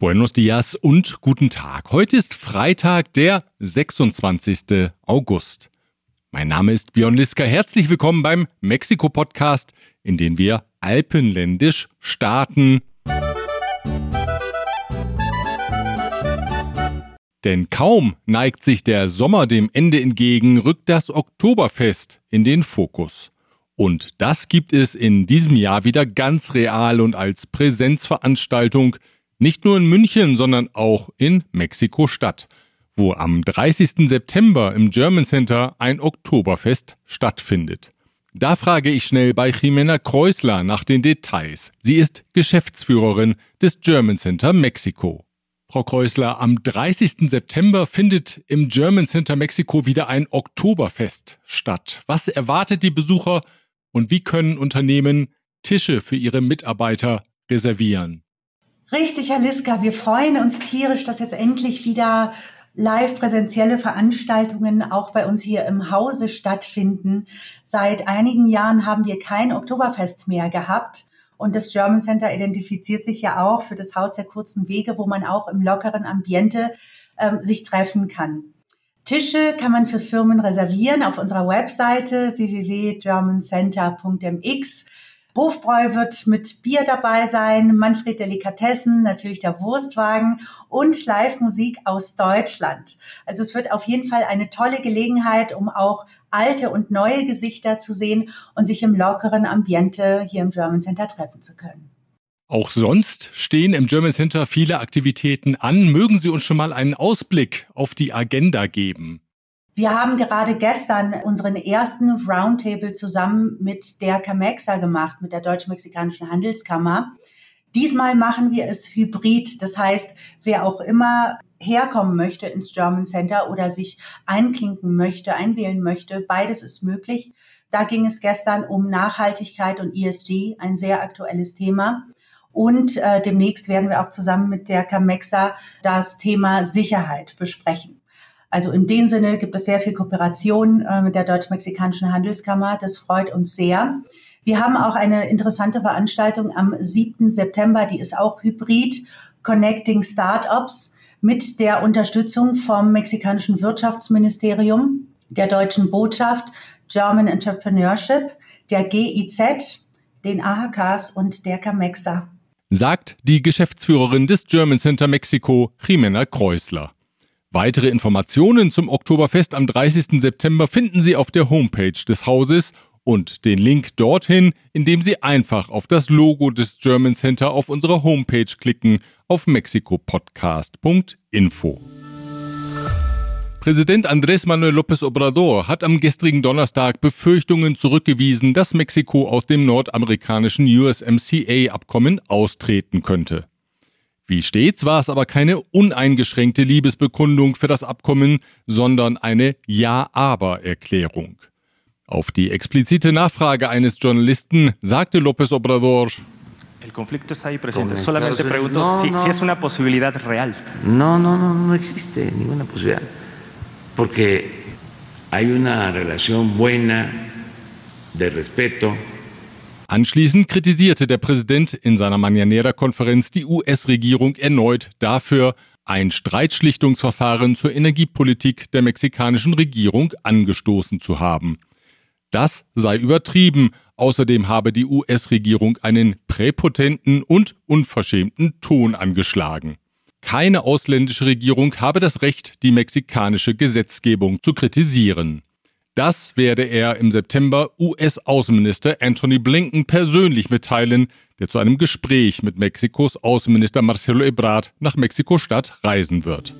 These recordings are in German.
Buenos dias und guten Tag. Heute ist Freitag, der 26. August. Mein Name ist Björn Liska. Herzlich willkommen beim Mexiko-Podcast, in dem wir alpenländisch starten. Denn kaum neigt sich der Sommer dem Ende entgegen, rückt das Oktoberfest in den Fokus. Und das gibt es in diesem Jahr wieder ganz real und als Präsenzveranstaltung nicht nur in München, sondern auch in Mexiko-Stadt, wo am 30. September im German Center ein Oktoberfest stattfindet. Da frage ich schnell bei Jimena Kreusler nach den Details. Sie ist Geschäftsführerin des German Center Mexiko. Frau Kreusler, am 30. September findet im German Center Mexiko wieder ein Oktoberfest statt. Was erwartet die Besucher und wie können Unternehmen Tische für ihre Mitarbeiter reservieren? Richtig, Herr Liska, wir freuen uns tierisch, dass jetzt endlich wieder live präsentielle Veranstaltungen auch bei uns hier im Hause stattfinden. Seit einigen Jahren haben wir kein Oktoberfest mehr gehabt. Und das German Center identifiziert sich ja auch für das Haus der kurzen Wege, wo man auch im lockeren Ambiente ähm, sich treffen kann. Tische kann man für Firmen reservieren auf unserer Webseite www.germancenter.mx. Hofbräu wird mit Bier dabei sein, Manfred Delikatessen, natürlich der Wurstwagen und Live-Musik aus Deutschland. Also es wird auf jeden Fall eine tolle Gelegenheit, um auch alte und neue Gesichter zu sehen und sich im lockeren Ambiente hier im German Center treffen zu können. Auch sonst stehen im German Center viele Aktivitäten an. Mögen Sie uns schon mal einen Ausblick auf die Agenda geben? Wir haben gerade gestern unseren ersten Roundtable zusammen mit der CAMEXA gemacht, mit der Deutsch-Mexikanischen Handelskammer. Diesmal machen wir es hybrid. Das heißt, wer auch immer herkommen möchte ins German Center oder sich einklinken möchte, einwählen möchte, beides ist möglich. Da ging es gestern um Nachhaltigkeit und ESG, ein sehr aktuelles Thema. Und äh, demnächst werden wir auch zusammen mit der CAMEXA das Thema Sicherheit besprechen. Also in dem Sinne gibt es sehr viel Kooperation äh, mit der Deutsch-Mexikanischen Handelskammer. Das freut uns sehr. Wir haben auch eine interessante Veranstaltung am 7. September, die ist auch hybrid, Connecting Startups mit der Unterstützung vom mexikanischen Wirtschaftsministerium, der deutschen Botschaft, German Entrepreneurship, der GIZ, den AHKs und der CAMEXA. Sagt die Geschäftsführerin des German Center Mexiko, Jimena Kreusler. Weitere Informationen zum Oktoberfest am 30. September finden Sie auf der Homepage des Hauses und den Link dorthin, indem Sie einfach auf das Logo des German Center auf unserer Homepage klicken auf mexikopodcast.info. Präsident Andrés Manuel López Obrador hat am gestrigen Donnerstag Befürchtungen zurückgewiesen, dass Mexiko aus dem nordamerikanischen USMCA-Abkommen austreten könnte. Wie stets war es aber keine uneingeschränkte Liebesbekundung für das Abkommen, sondern eine Ja-Aber-Erklärung. Auf die explizite Nachfrage eines Journalisten sagte López Obrador, El conflicto está ahí presente. Solamente pregunto no, si, no. si, es una posibilidad real. No, no, no, no existe ninguna posibilidad. Porque hay una relación buena de respeto Anschließend kritisierte der Präsident in seiner Mañanera-Konferenz die US-Regierung erneut dafür, ein Streitschlichtungsverfahren zur Energiepolitik der mexikanischen Regierung angestoßen zu haben. Das sei übertrieben, außerdem habe die US-Regierung einen präpotenten und unverschämten Ton angeschlagen. Keine ausländische Regierung habe das Recht, die mexikanische Gesetzgebung zu kritisieren. Das werde er im September US-Außenminister Anthony Blinken persönlich mitteilen, der zu einem Gespräch mit Mexikos Außenminister Marcelo Ebrard nach Mexiko-Stadt reisen wird.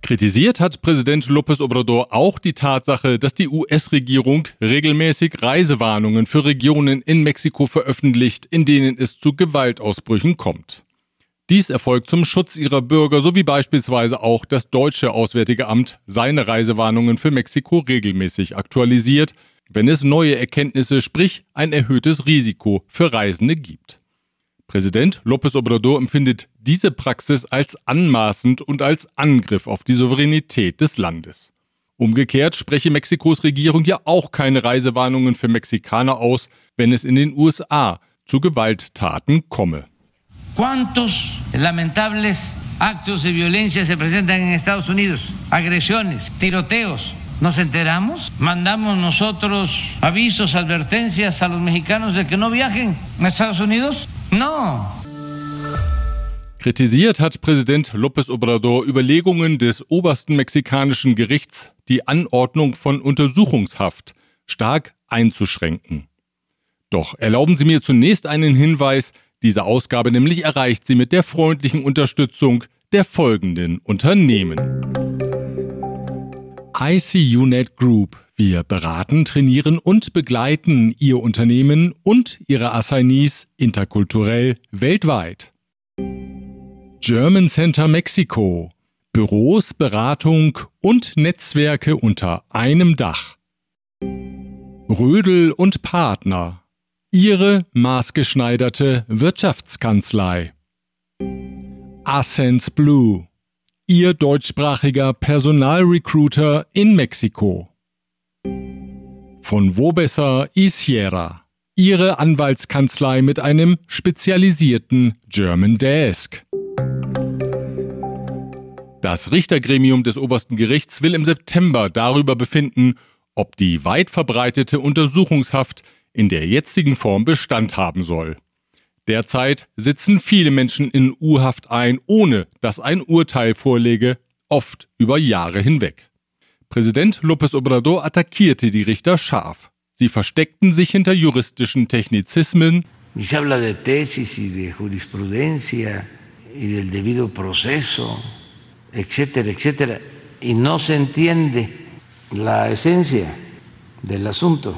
Kritisiert hat Präsident López Obrador auch die Tatsache, dass die US-Regierung regelmäßig Reisewarnungen für Regionen in Mexiko veröffentlicht, in denen es zu Gewaltausbrüchen kommt. Dies erfolgt zum Schutz ihrer Bürger, so wie beispielsweise auch das deutsche Auswärtige Amt seine Reisewarnungen für Mexiko regelmäßig aktualisiert, wenn es neue Erkenntnisse, sprich ein erhöhtes Risiko für Reisende gibt. Präsident López Obrador empfindet diese Praxis als anmaßend und als Angriff auf die Souveränität des Landes. Umgekehrt spreche Mexikos Regierung ja auch keine Reisewarnungen für Mexikaner aus, wenn es in den USA zu Gewalttaten komme. ¿Cuántos lamentables actos de violencia se presentan en Estados Unidos? Agresiones, tiroteos. ¿Nos enteramos? ¿Mandamos nosotros avisos, advertencias a los mexicanos de que no viajen a Estados Unidos? No. Kritisiert hat Präsident López Obrador Überlegungen des obersten mexikanischen Gerichts, die Anordnung von Untersuchungshaft stark einzuschränken. Doch erlauben Sie mir zunächst einen Hinweis, diese Ausgabe nämlich erreicht Sie mit der freundlichen Unterstützung der folgenden Unternehmen. ICUNet Group. Wir beraten, trainieren und begleiten Ihr Unternehmen und Ihre Assignees interkulturell weltweit. German Center Mexiko. Büros, Beratung und Netzwerke unter einem Dach. Rödel und Partner. Ihre maßgeschneiderte Wirtschaftskanzlei. Ascens Blue. Ihr deutschsprachiger Personalrecruiter in Mexiko. Von Wobesser y Sierra. Ihre Anwaltskanzlei mit einem spezialisierten German Desk. Das Richtergremium des obersten Gerichts will im September darüber befinden, ob die weit verbreitete Untersuchungshaft in der jetzigen Form Bestand haben soll. Derzeit sitzen viele Menschen in U-Haft ein, ohne dass ein Urteil vorlege, oft über Jahre hinweg. Präsident López Obrador attackierte die Richter scharf. Sie versteckten sich hinter juristischen Technizismen. Se habla de tesis y de jurisprudencia y del debido proceso, etcétera, etcétera, y no se entiende la esencia del asunto.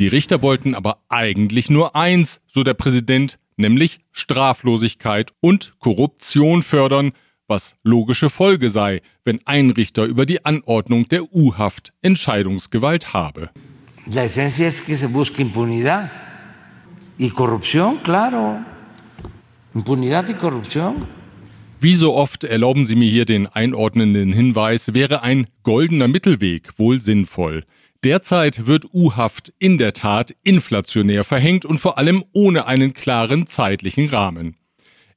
Die Richter wollten aber eigentlich nur eins, so der Präsident, nämlich Straflosigkeit und Korruption fördern, was logische Folge sei, wenn ein Richter über die Anordnung der U-Haft Entscheidungsgewalt habe. La esencia es que se busca impunidad y corrupción, claro. Impunidad y corrupción. Wie so oft erlauben Sie mir hier den einordnenden Hinweis, wäre ein goldener Mittelweg wohl sinnvoll. Derzeit wird U-Haft in der Tat inflationär verhängt und vor allem ohne einen klaren zeitlichen Rahmen.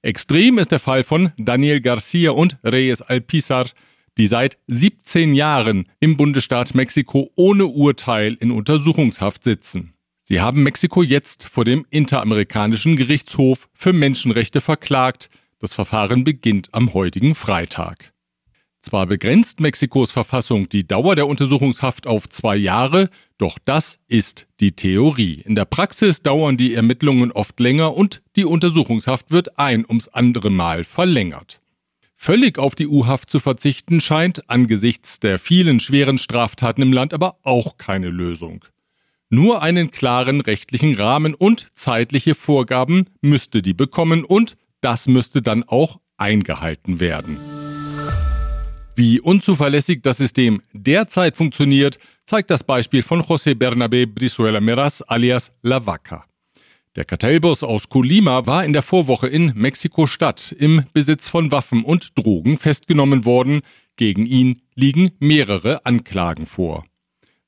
Extrem ist der Fall von Daniel Garcia und Reyes Alpizar, die seit 17 Jahren im Bundesstaat Mexiko ohne Urteil in Untersuchungshaft sitzen. Sie haben Mexiko jetzt vor dem Interamerikanischen Gerichtshof für Menschenrechte verklagt. Das Verfahren beginnt am heutigen Freitag. Zwar begrenzt Mexikos Verfassung die Dauer der Untersuchungshaft auf zwei Jahre, doch das ist die Theorie. In der Praxis dauern die Ermittlungen oft länger und die Untersuchungshaft wird ein ums andere Mal verlängert. Völlig auf die U-Haft zu verzichten scheint angesichts der vielen schweren Straftaten im Land aber auch keine Lösung. Nur einen klaren rechtlichen Rahmen und zeitliche Vorgaben müsste die bekommen und das müsste dann auch eingehalten werden. Wie unzuverlässig das System derzeit funktioniert, zeigt das Beispiel von José Bernabé Brizuela Meras alias La Vaca. Der Kartellboss aus Colima war in der Vorwoche in Mexiko-Stadt im Besitz von Waffen und Drogen festgenommen worden. Gegen ihn liegen mehrere Anklagen vor.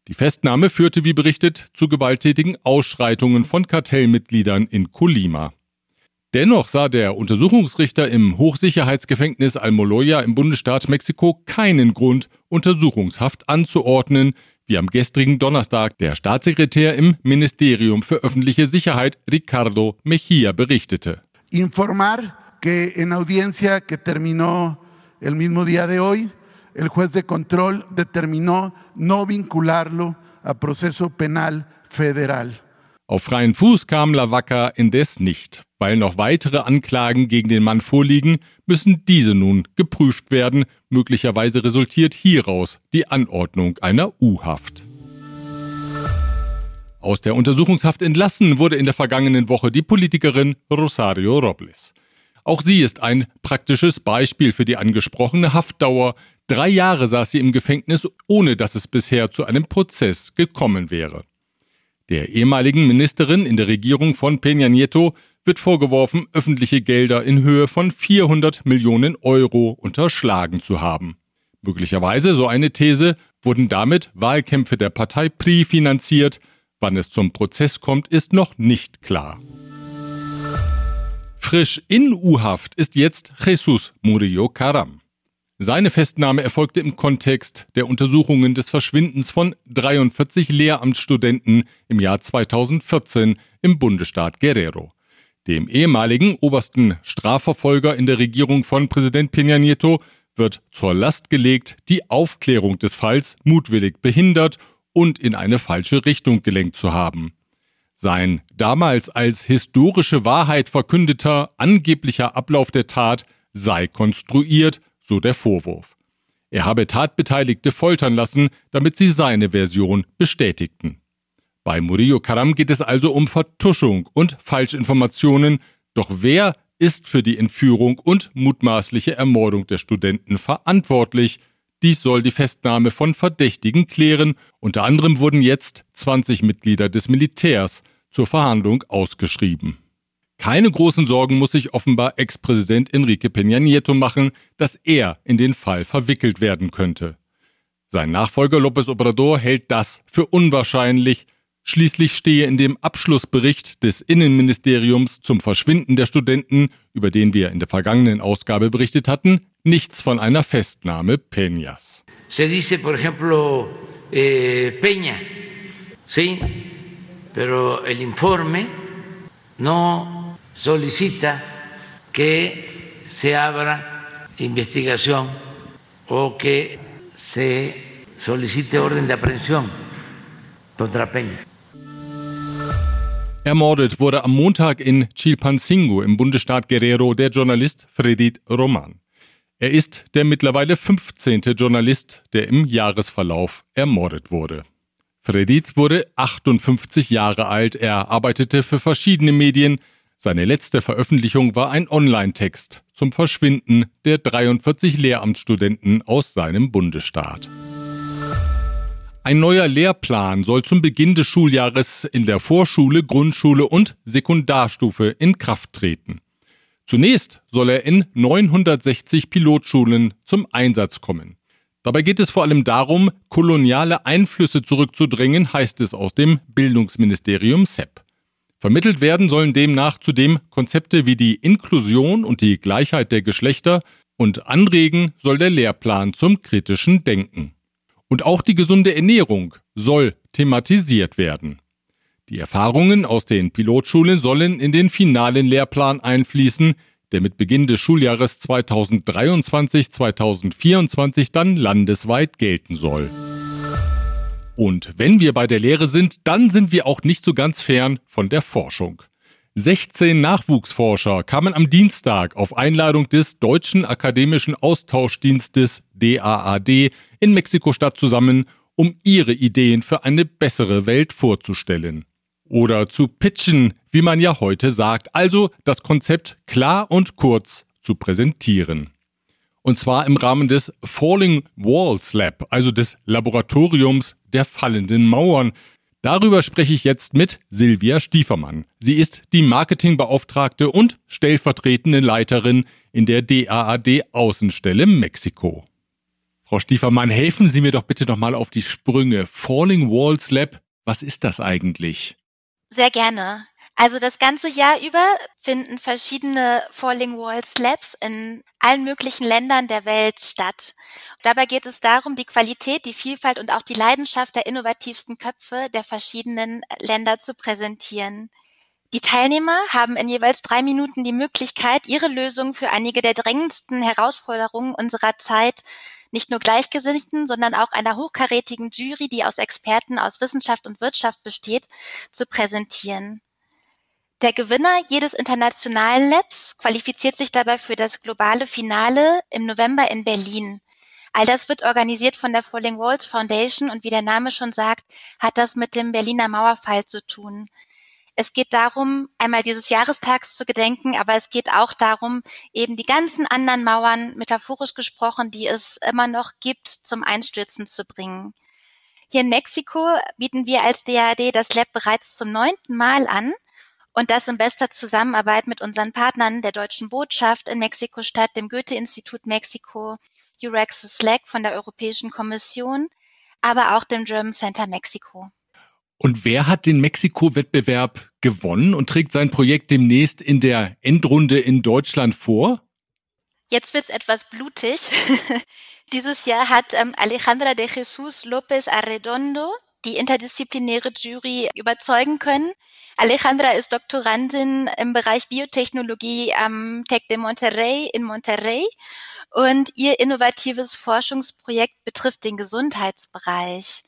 Die Festnahme führte, wie berichtet, zu gewalttätigen Ausschreitungen von Kartellmitgliedern in Colima. Dennoch sah der Untersuchungsrichter im Hochsicherheitsgefängnis Almoloya im Bundesstaat Mexiko keinen Grund, Untersuchungshaft anzuordnen, wie am gestrigen Donnerstag der Staatssekretär im Ministerium für öffentliche Sicherheit Ricardo Mejía berichtete. Informar que en audiencia que terminó el mismo día de hoy, el juez de control determinó no vincularlo a proceso penal federal. Auf freien Fuß kam Lavacca indes nicht. Weil noch weitere Anklagen gegen den Mann vorliegen, müssen diese nun geprüft werden. Möglicherweise resultiert hieraus die Anordnung einer U-Haft. Aus der Untersuchungshaft entlassen wurde in der vergangenen Woche die Politikerin Rosario Robles. Auch sie ist ein praktisches Beispiel für die angesprochene Haftdauer. Drei Jahre saß sie im Gefängnis, ohne dass es bisher zu einem Prozess gekommen wäre. Der ehemaligen Ministerin in der Regierung von Peña Nieto wird vorgeworfen, öffentliche Gelder in Höhe von 400 Millionen Euro unterschlagen zu haben. Möglicherweise, so eine These, wurden damit Wahlkämpfe der Partei PRI finanziert. Wann es zum Prozess kommt, ist noch nicht klar. Frisch in U-Haft ist jetzt Jesus Murillo Karam. Seine Festnahme erfolgte im Kontext der Untersuchungen des Verschwindens von 43 Lehramtsstudenten im Jahr 2014 im Bundesstaat Guerrero. Dem ehemaligen obersten Strafverfolger in der Regierung von Präsident Peña Nieto wird zur Last gelegt, die Aufklärung des Falls mutwillig behindert und in eine falsche Richtung gelenkt zu haben. Sein damals als historische Wahrheit verkündeter angeblicher Ablauf der Tat sei konstruiert, so der Vorwurf. Er habe Tatbeteiligte foltern lassen, damit sie seine Version bestätigten. Bei Murillo Karam geht es also um Vertuschung und Falschinformationen, doch wer ist für die Entführung und mutmaßliche Ermordung der Studenten verantwortlich? Dies soll die Festnahme von Verdächtigen klären. Unter anderem wurden jetzt 20 Mitglieder des Militärs zur Verhandlung ausgeschrieben. Keine großen Sorgen muss sich offenbar Ex-Präsident Enrique Peña Nieto machen, dass er in den Fall verwickelt werden könnte. Sein Nachfolger López Obrador hält das für unwahrscheinlich. Schließlich stehe in dem Abschlussbericht des Innenministeriums zum Verschwinden der Studenten, über den wir in der vergangenen Ausgabe berichtet hatten, nichts von einer Festnahme Peñas. Se dice, por ejemplo, eh, Peña, sí, pero el informe no solicita que se abra investigación o que se solicite orden de aprehensión contra Peña. Ermordet wurde am Montag in Chilpancingo im Bundesstaat Guerrero der Journalist Fredit Roman. Er ist der mittlerweile 15. Journalist, der im Jahresverlauf ermordet wurde. Fredit wurde 58 Jahre alt, er arbeitete für verschiedene Medien, seine letzte Veröffentlichung war ein Online-Text zum Verschwinden der 43 Lehramtsstudenten aus seinem Bundesstaat. Ein neuer Lehrplan soll zum Beginn des Schuljahres in der Vorschule, Grundschule und Sekundarstufe in Kraft treten. Zunächst soll er in 960 Pilotschulen zum Einsatz kommen. Dabei geht es vor allem darum, koloniale Einflüsse zurückzudrängen, heißt es aus dem Bildungsministerium SEP. Vermittelt werden sollen demnach zudem Konzepte wie die Inklusion und die Gleichheit der Geschlechter und anregen soll der Lehrplan zum kritischen Denken. Und auch die gesunde Ernährung soll thematisiert werden. Die Erfahrungen aus den Pilotschulen sollen in den finalen Lehrplan einfließen, der mit Beginn des Schuljahres 2023-2024 dann landesweit gelten soll. Und wenn wir bei der Lehre sind, dann sind wir auch nicht so ganz fern von der Forschung. 16 Nachwuchsforscher kamen am Dienstag auf Einladung des Deutschen Akademischen Austauschdienstes DAAD in Mexiko-Stadt zusammen, um ihre Ideen für eine bessere Welt vorzustellen. Oder zu pitchen, wie man ja heute sagt, also das Konzept klar und kurz zu präsentieren. Und zwar im Rahmen des Falling Walls Lab, also des Laboratoriums der fallenden Mauern. Darüber spreche ich jetzt mit Silvia Stiefermann. Sie ist die Marketingbeauftragte und stellvertretende Leiterin in der DAAD Außenstelle Mexiko. Frau Stiefermann, helfen Sie mir doch bitte noch mal auf die Sprünge. Falling Walls Lab, was ist das eigentlich? Sehr gerne. Also das ganze Jahr über finden verschiedene Falling Walls Labs in allen möglichen Ländern der Welt statt. Dabei geht es darum, die Qualität, die Vielfalt und auch die Leidenschaft der innovativsten Köpfe der verschiedenen Länder zu präsentieren. Die Teilnehmer haben in jeweils drei Minuten die Möglichkeit, ihre Lösung für einige der drängendsten Herausforderungen unserer Zeit nicht nur Gleichgesinnten, sondern auch einer hochkarätigen Jury, die aus Experten aus Wissenschaft und Wirtschaft besteht, zu präsentieren. Der Gewinner jedes internationalen Labs qualifiziert sich dabei für das globale Finale im November in Berlin. All das wird organisiert von der Falling Walls Foundation und wie der Name schon sagt, hat das mit dem Berliner Mauerfall zu tun. Es geht darum, einmal dieses Jahrestags zu gedenken, aber es geht auch darum, eben die ganzen anderen Mauern, metaphorisch gesprochen, die es immer noch gibt, zum Einstürzen zu bringen. Hier in Mexiko bieten wir als DAD das Lab bereits zum neunten Mal an und das in bester Zusammenarbeit mit unseren Partnern der Deutschen Botschaft in Mexiko-Stadt, dem Goethe-Institut Mexiko, Euraxis Slack von der Europäischen Kommission, aber auch dem German Center Mexiko. Und wer hat den Mexiko-Wettbewerb gewonnen und trägt sein Projekt demnächst in der Endrunde in Deutschland vor? Jetzt wird's etwas blutig. Dieses Jahr hat ähm, Alejandra de Jesus López Arredondo die interdisziplinäre Jury überzeugen können. Alejandra ist Doktorandin im Bereich Biotechnologie am Tec de Monterrey in Monterrey und ihr innovatives Forschungsprojekt betrifft den Gesundheitsbereich.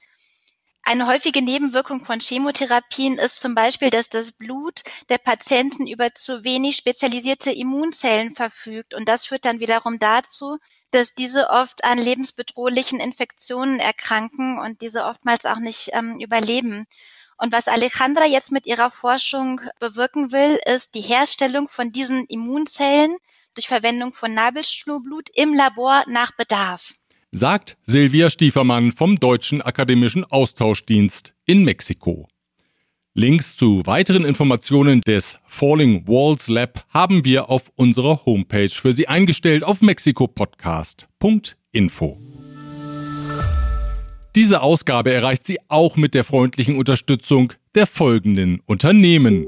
Eine häufige Nebenwirkung von Chemotherapien ist zum Beispiel, dass das Blut der Patienten über zu wenig spezialisierte Immunzellen verfügt. Und das führt dann wiederum dazu, dass diese oft an lebensbedrohlichen Infektionen erkranken und diese oftmals auch nicht ähm, überleben. Und was Alejandra jetzt mit ihrer Forschung bewirken will, ist die Herstellung von diesen Immunzellen durch Verwendung von Nabelschnurblut im Labor nach Bedarf. Sagt Silvia Stiefermann vom Deutschen Akademischen Austauschdienst in Mexiko. Links zu weiteren Informationen des Falling Walls Lab haben wir auf unserer Homepage für Sie eingestellt auf mexikopodcast.info. Diese Ausgabe erreicht Sie auch mit der freundlichen Unterstützung der folgenden Unternehmen.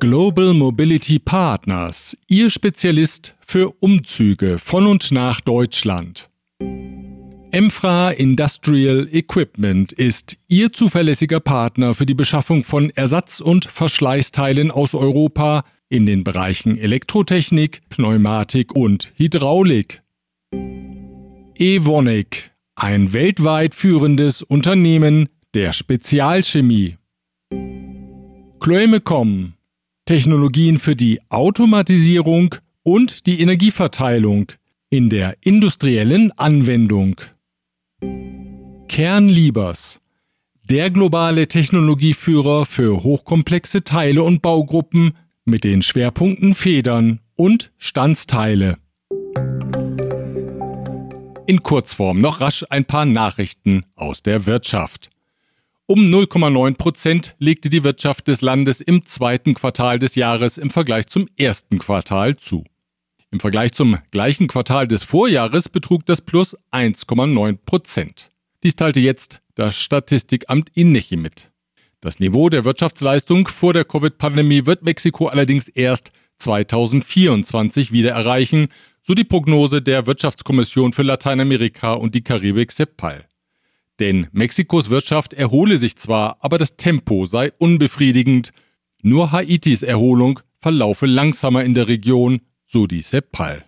Global Mobility Partners, Ihr Spezialist für Umzüge von und nach Deutschland. Emfra Industrial Equipment ist Ihr zuverlässiger Partner für die Beschaffung von Ersatz- und Verschleißteilen aus Europa in den Bereichen Elektrotechnik, Pneumatik und Hydraulik. Evonik, ein weltweit führendes Unternehmen der Spezialchemie. Chloemecom, Technologien für die Automatisierung und die Energieverteilung in der industriellen Anwendung. Kernliebers, der globale Technologieführer für hochkomplexe Teile und Baugruppen mit den Schwerpunkten Federn und Standsteile. In Kurzform noch rasch ein paar Nachrichten aus der Wirtschaft. Um 0,9 Prozent legte die Wirtschaft des Landes im zweiten Quartal des Jahres im Vergleich zum ersten Quartal zu. Im Vergleich zum gleichen Quartal des Vorjahres betrug das Plus 1,9 Prozent. Dies teilte jetzt das Statistikamt INECHI mit. Das Niveau der Wirtschaftsleistung vor der Covid-Pandemie wird Mexiko allerdings erst 2024 wieder erreichen, so die Prognose der Wirtschaftskommission für Lateinamerika und die Karibik CEPAL. Denn Mexikos Wirtschaft erhole sich zwar, aber das Tempo sei unbefriedigend. Nur Haitis Erholung verlaufe langsamer in der Region, so die CEPAL.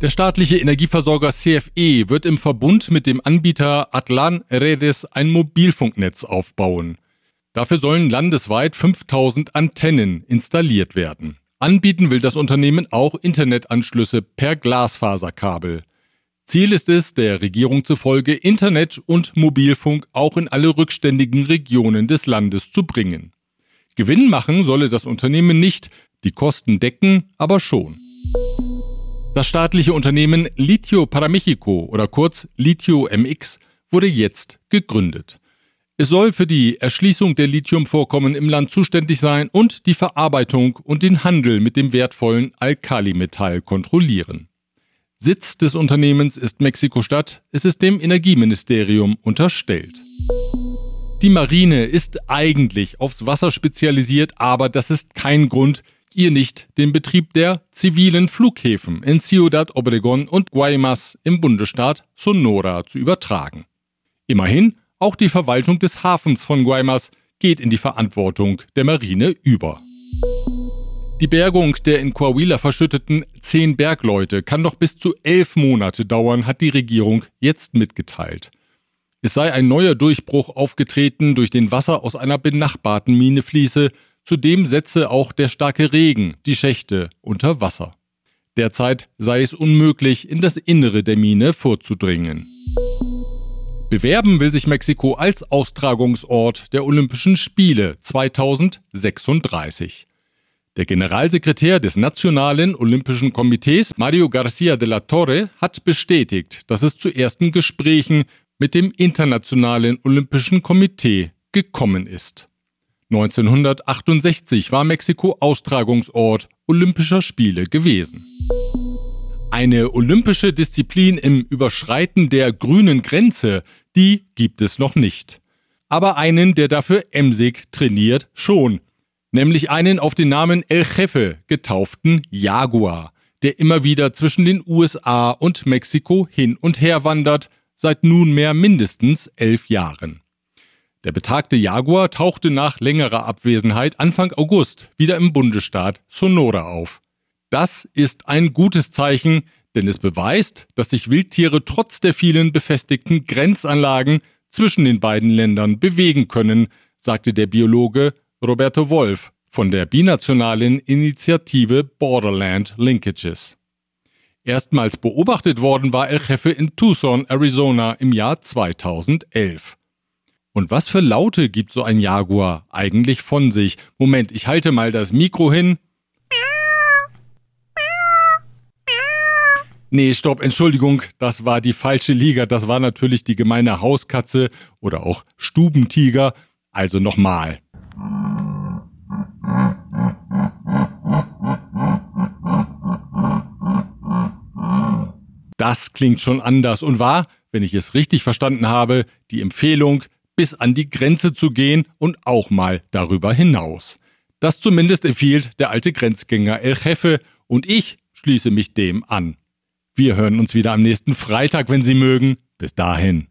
Der staatliche Energieversorger CFE wird im Verbund mit dem Anbieter Atlan Redes ein Mobilfunknetz aufbauen. Dafür sollen landesweit 5000 Antennen installiert werden. Anbieten will das Unternehmen auch Internetanschlüsse per Glasfaserkabel. Ziel ist es, der Regierung zufolge Internet und Mobilfunk auch in alle rückständigen Regionen des Landes zu bringen. Gewinn machen solle das Unternehmen nicht, die Kosten decken aber schon. Das staatliche Unternehmen Litio para Mexico oder kurz Litio MX wurde jetzt gegründet. Es soll für die Erschließung der Lithiumvorkommen im Land zuständig sein und die Verarbeitung und den Handel mit dem wertvollen Alkalimetall kontrollieren. Sitz des Unternehmens ist Mexiko-Stadt, es ist dem Energieministerium unterstellt. Die Marine ist eigentlich aufs Wasser spezialisiert, aber das ist kein Grund, ihr nicht den Betrieb der zivilen Flughäfen in Ciudad Obregón und Guaymas im Bundesstaat Sonora zu übertragen. Immerhin, auch die Verwaltung des Hafens von Guaymas geht in die Verantwortung der Marine über. Die Bergung der in Coahuila verschütteten zehn Bergleute kann noch bis zu elf Monate dauern, hat die Regierung jetzt mitgeteilt. Es sei ein neuer Durchbruch aufgetreten, durch den Wasser aus einer benachbarten Mine fließe, Zudem setze auch der starke Regen die Schächte unter Wasser. Derzeit sei es unmöglich, in das Innere der Mine vorzudringen. Bewerben will sich Mexiko als Austragungsort der Olympischen Spiele 2036. Der Generalsekretär des Nationalen Olympischen Komitees, Mario Garcia de la Torre, hat bestätigt, dass es zu ersten Gesprächen mit dem Internationalen Olympischen Komitee gekommen ist. 1968 war Mexiko Austragungsort Olympischer Spiele gewesen. Eine olympische Disziplin im Überschreiten der grünen Grenze, die gibt es noch nicht. aber einen, der dafür emsig trainiert, schon. Nämlich einen auf den Namen El Jefe getauften Jaguar, der immer wieder zwischen den USA und Mexiko hin und her wandert, seit nunmehr mindestens elf Jahren. Der betagte Jaguar tauchte nach längerer Abwesenheit Anfang August wieder im Bundesstaat Sonora auf. Das ist ein gutes Zeichen, denn es beweist, dass sich Wildtiere trotz der vielen befestigten Grenzanlagen zwischen den beiden Ländern bewegen können, sagte der Biologe Roberto Wolf von der binationalen Initiative Borderland Linkages. Erstmals beobachtet worden war El Jefe in Tucson, Arizona im Jahr 2011. Und was für Laute gibt so ein Jaguar eigentlich von sich? Moment, ich halte mal das Mikro hin. Nee, stopp, Entschuldigung, das war die falsche Liga. Das war natürlich die gemeine Hauskatze oder auch Stubentiger. Also nochmal. Das klingt schon anders und war, wenn ich es richtig verstanden habe, die Empfehlung, bis an die Grenze zu gehen und auch mal darüber hinaus. Das zumindest empfiehlt der alte Grenzgänger El Jefe und ich schließe mich dem an. Wir hören uns wieder am nächsten Freitag, wenn Sie mögen. Bis dahin.